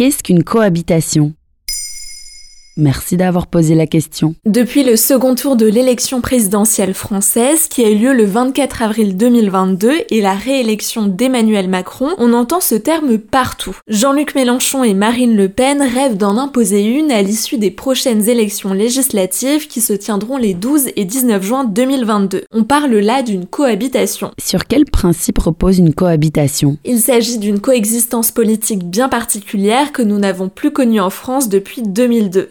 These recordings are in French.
Qu'est-ce qu'une cohabitation? Merci d'avoir posé la question. Depuis le second tour de l'élection présidentielle française qui a eu lieu le 24 avril 2022 et la réélection d'Emmanuel Macron, on entend ce terme partout. Jean-Luc Mélenchon et Marine Le Pen rêvent d'en imposer une à l'issue des prochaines élections législatives qui se tiendront les 12 et 19 juin 2022. On parle là d'une cohabitation. Sur quel principe repose une cohabitation? Il s'agit d'une coexistence politique bien particulière que nous n'avons plus connue en France depuis 2002.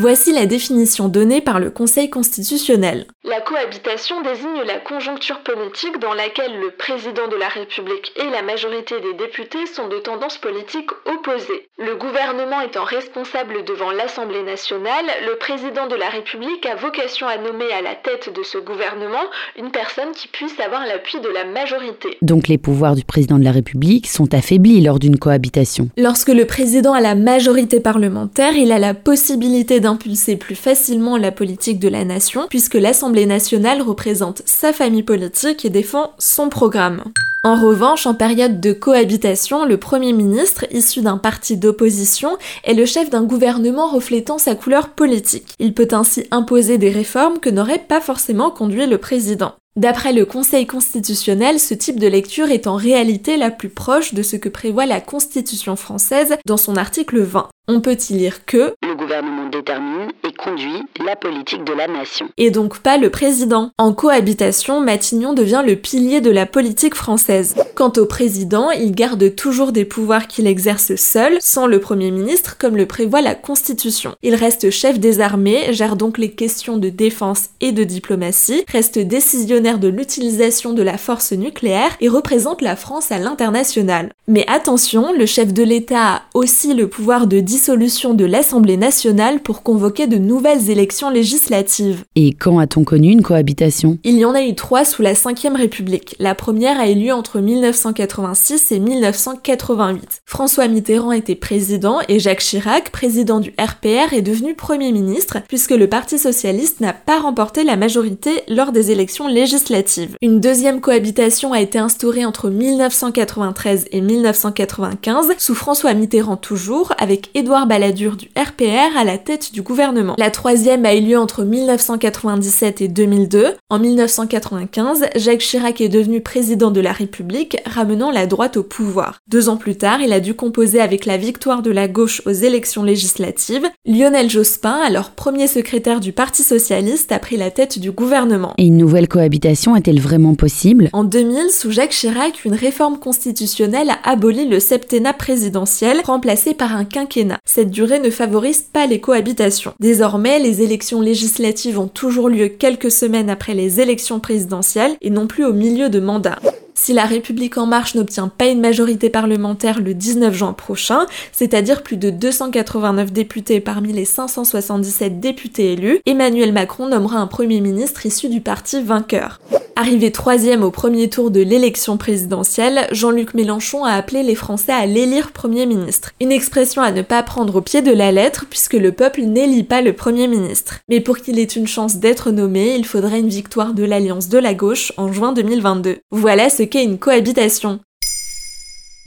Voici la définition donnée par le Conseil constitutionnel. La cohabitation désigne la conjoncture politique dans laquelle le président de la République et la majorité des députés sont de tendances politiques opposées. Le gouvernement étant responsable devant l'Assemblée nationale, le président de la République a vocation à nommer à la tête de ce gouvernement une personne qui puisse avoir l'appui de la majorité. Donc les pouvoirs du président de la République sont affaiblis lors d'une cohabitation. Lorsque le président a la majorité parlementaire, il a la possibilité d'impulser plus facilement la politique de la nation, puisque l'Assemblée nationale représente sa famille politique et défend son programme. En revanche, en période de cohabitation, le Premier ministre, issu d'un parti d'opposition, est le chef d'un gouvernement reflétant sa couleur politique. Il peut ainsi imposer des réformes que n'aurait pas forcément conduit le président. D'après le Conseil constitutionnel, ce type de lecture est en réalité la plus proche de ce que prévoit la Constitution française dans son article 20. On peut y lire que détermine et conduit la politique de la nation. Et donc pas le président. En cohabitation, Matignon devient le pilier de la politique française. Quant au président, il garde toujours des pouvoirs qu'il exerce seul, sans le Premier ministre, comme le prévoit la Constitution. Il reste chef des armées, gère donc les questions de défense et de diplomatie, reste décisionnaire de l'utilisation de la force nucléaire et représente la France à l'international. Mais attention, le chef de l'État a aussi le pouvoir de dissolution de l'Assemblée nationale pour convoquer de nouvelles élections législatives. Et quand a-t-on connu une cohabitation? Il y en a eu trois sous la Ve République. La première a eu lieu entre 1986 et 1988. François Mitterrand était président et Jacques Chirac, président du RPR, est devenu Premier ministre puisque le Parti socialiste n'a pas remporté la majorité lors des élections législatives. Une deuxième cohabitation a été instaurée entre 1993 et 1995 sous François Mitterrand toujours avec Édouard Balladur du RPR à la tête du gouvernement. La troisième a eu lieu entre 1997 et 2002. En 1995, Jacques Chirac est devenu président de la République, ramenant la droite au pouvoir. Deux ans plus tard, il a dû composer avec la victoire de la gauche aux élections législatives. Lionel Jospin, alors premier secrétaire du Parti socialiste, a pris la tête du gouvernement. Et une nouvelle cohabitation est-elle vraiment possible? En 2000, sous Jacques Chirac, une réforme constitutionnelle a aboli le septennat présidentiel, remplacé par un quinquennat. Cette durée ne favorise les cohabitations. Désormais, les élections législatives ont toujours lieu quelques semaines après les élections présidentielles et non plus au milieu de mandat. Si la République en marche n'obtient pas une majorité parlementaire le 19 juin prochain, c'est-à-dire plus de 289 députés parmi les 577 députés élus, Emmanuel Macron nommera un Premier ministre issu du parti vainqueur. Arrivé troisième au premier tour de l'élection présidentielle, Jean-Luc Mélenchon a appelé les Français à l'élire Premier ministre. Une expression à ne pas prendre au pied de la lettre puisque le peuple n'élit pas le Premier ministre. Mais pour qu'il ait une chance d'être nommé, il faudrait une victoire de l'Alliance de la gauche en juin 2022. Voilà ce qu'est une cohabitation.